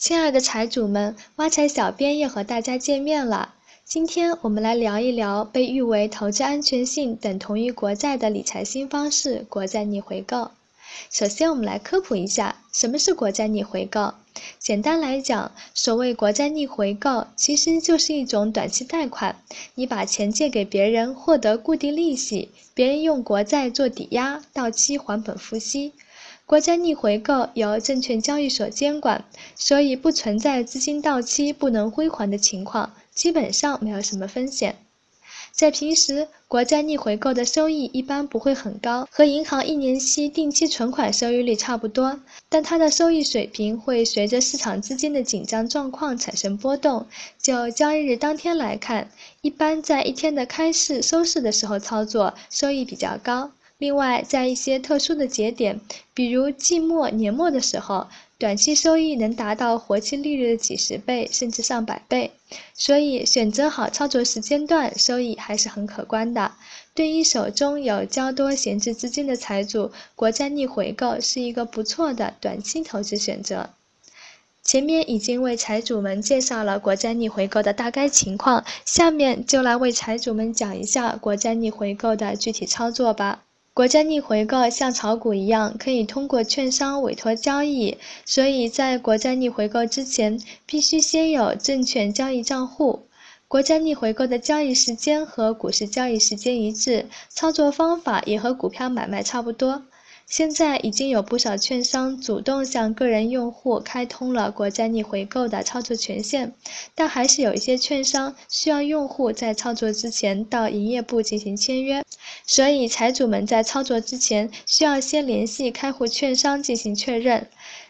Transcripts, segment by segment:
亲爱的财主们，挖财小编又和大家见面了。今天我们来聊一聊被誉为投资安全性等同于国债的理财新方式——国债逆回购。首先，我们来科普一下什么是国债逆回购。简单来讲，所谓国债逆回购，其实就是一种短期贷款，你把钱借给别人，获得固定利息，别人用国债做抵押，到期还本付息。国债逆回购由证券交易所监管，所以不存在资金到期不能归还的情况，基本上没有什么风险。在平时，国债逆回购的收益一般不会很高，和银行一年期定期存款收益率差不多，但它的收益水平会随着市场资金的紧张状况产生波动。就交易日当天来看，一般在一天的开市、收市的时候操作，收益比较高。另外，在一些特殊的节点，比如季末、年末的时候，短期收益能达到活期利率的几十倍甚至上百倍。所以，选择好操作时间段，收益还是很可观的。对于手中有较多闲置资金的财主，国债逆回购是一个不错的短期投资选择。前面已经为财主们介绍了国债逆回购的大概情况，下面就来为财主们讲一下国债逆回购的具体操作吧。国债逆回购像炒股一样，可以通过券商委托交易，所以在国债逆回购之前，必须先有证券交易账户。国债逆回购的交易时间和股市交易时间一致，操作方法也和股票买卖差不多。现在已经有不少券商主动向个人用户开通了国债逆回购的操作权限，但还是有一些券商需要用户在操作之前到营业部进行签约，所以财主们在操作之前需要先联系开户券商进行确认。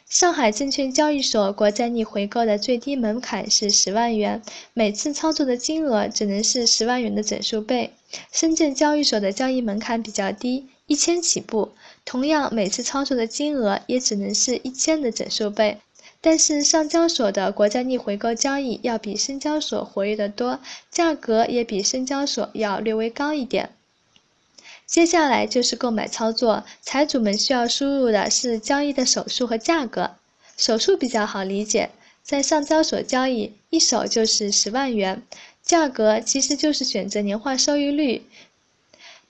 上海证券交易所国债逆回购的最低门槛是十万元，每次操作的金额只能是十万元的整数倍。深圳交易所的交易门槛比较低。一千起步，同样每次操作的金额也只能是一千的整数倍。但是上交所的国债逆回购交易要比深交所活跃得多，价格也比深交所要略微高一点。接下来就是购买操作，财主们需要输入的是交易的手数和价格。手数比较好理解，在上交所交易一手就是十万元，价格其实就是选择年化收益率。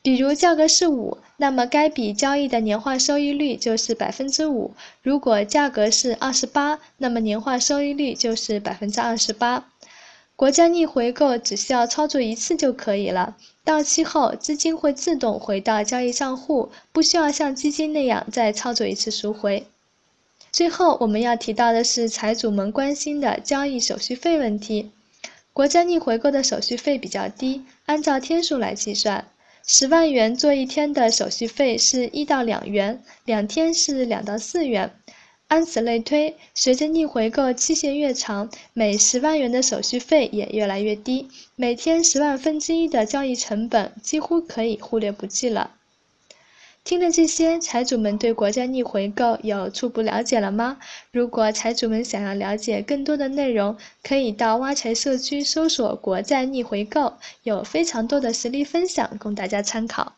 比如价格是五，那么该笔交易的年化收益率就是百分之五。如果价格是二十八，那么年化收益率就是百分之二十八。国债逆回购只需要操作一次就可以了，到期后资金会自动回到交易账户，不需要像基金那样再操作一次赎回。最后我们要提到的是财主们关心的交易手续费问题。国债逆回购的手续费比较低，按照天数来计算。十万元做一天的手续费是一到两元，两天是两到四元，按此类推，随着逆回购期限越长，每十万元的手续费也越来越低，每天十万分之一的交易成本几乎可以忽略不计了。听了这些，财主们对国债逆回购有初步了解了吗？如果财主们想要了解更多的内容，可以到挖财社区搜索“国债逆回购”，有非常多的实例分享供大家参考。